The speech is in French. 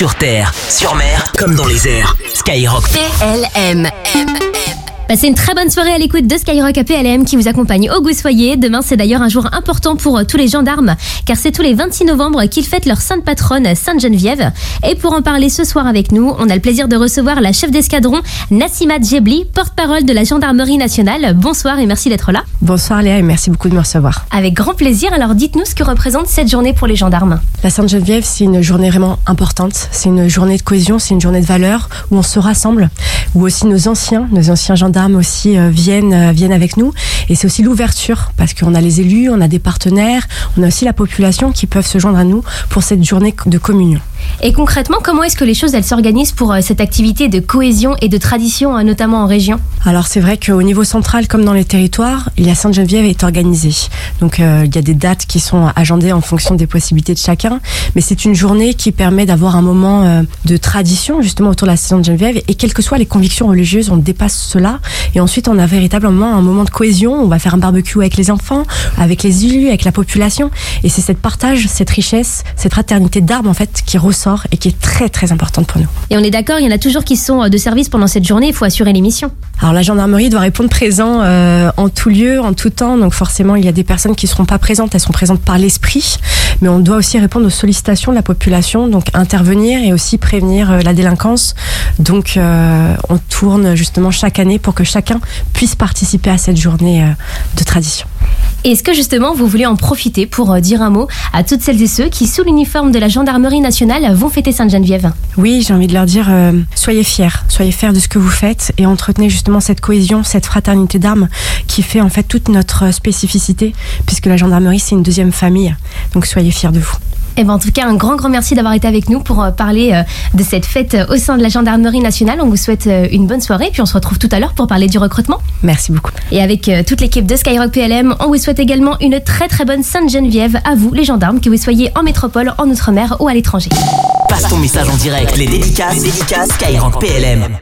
Sur terre, sur mer, comme dans les airs. Skyrock. PLM. Passez une très bonne soirée à l'écoute de Skyrock APLM qui vous accompagne au Goussoyer. Demain, c'est d'ailleurs un jour important pour euh, tous les gendarmes, car c'est tous les 26 novembre qu'ils fêtent leur sainte patronne, Sainte Geneviève. Et pour en parler ce soir avec nous, on a le plaisir de recevoir la chef d'escadron, Nassima Djebli, porte-parole de la Gendarmerie nationale. Bonsoir et merci d'être là. Bonsoir Léa et merci beaucoup de me recevoir. Avec grand plaisir, alors dites-nous ce que représente cette journée pour les gendarmes. La Sainte Geneviève, c'est une journée vraiment importante. C'est une journée de cohésion, c'est une journée de valeur où on se rassemble, où aussi nos anciens, nos anciens gendarmes aussi euh, viennent, euh, viennent avec nous. Et c'est aussi l'ouverture parce qu'on a les élus, on a des partenaires, on a aussi la population qui peuvent se joindre à nous pour cette journée de communion. Et concrètement, comment est-ce que les choses elles s'organisent pour euh, cette activité de cohésion et de tradition, hein, notamment en région? Alors c'est vrai qu'au niveau central, comme dans les territoires, la Sainte-Geneviève est organisée. Donc euh, il y a des dates qui sont agendées en fonction des possibilités de chacun, mais c'est une journée qui permet d'avoir un moment euh, de tradition justement autour de la Sainte-Geneviève. Et quelles que soient les convictions religieuses, on dépasse cela. Et ensuite, on a véritablement un moment de cohésion. On va faire un barbecue avec les enfants, avec les élus, avec la population. Et c'est cette partage, cette richesse, cette fraternité d'armes en fait qui ressort et qui est très très importante pour nous. Et on est d'accord, il y en a toujours qui sont euh, de service pendant cette journée, il faut assurer l'émission. Alors la gendarmerie doit répondre présent euh, en tout lieu, en tout temps, donc forcément il y a des personnes qui ne seront pas présentes, elles sont présentes par l'esprit, mais on doit aussi répondre aux sollicitations de la population, donc intervenir et aussi prévenir euh, la délinquance. Donc euh, on tourne justement chaque année pour que chacun puisse participer à cette journée euh, de tradition. Est-ce que justement vous voulez en profiter pour dire un mot à toutes celles et ceux qui, sous l'uniforme de la gendarmerie nationale, vont fêter Sainte-Geneviève? Oui, j'ai envie de leur dire, euh, soyez fiers, soyez fiers de ce que vous faites et entretenez justement cette cohésion, cette fraternité d'armes qui fait en fait toute notre spécificité, puisque la gendarmerie c'est une deuxième famille. Donc soyez fiers de vous. Eh ben, en tout cas, un grand, grand merci d'avoir été avec nous pour euh, parler euh, de cette fête euh, au sein de la gendarmerie nationale. On vous souhaite une bonne soirée, puis on se retrouve tout à l'heure pour parler du recrutement. Merci beaucoup. Et avec toute l'équipe de Skyrock PLM, on vous souhaite également une très très bonne Sainte-Geneviève à vous, les gendarmes, que vous soyez en métropole, en outre-mer ou à l'étranger. Passe ton message en direct. Les dédicaces, les dédicaces Skyrock PLM.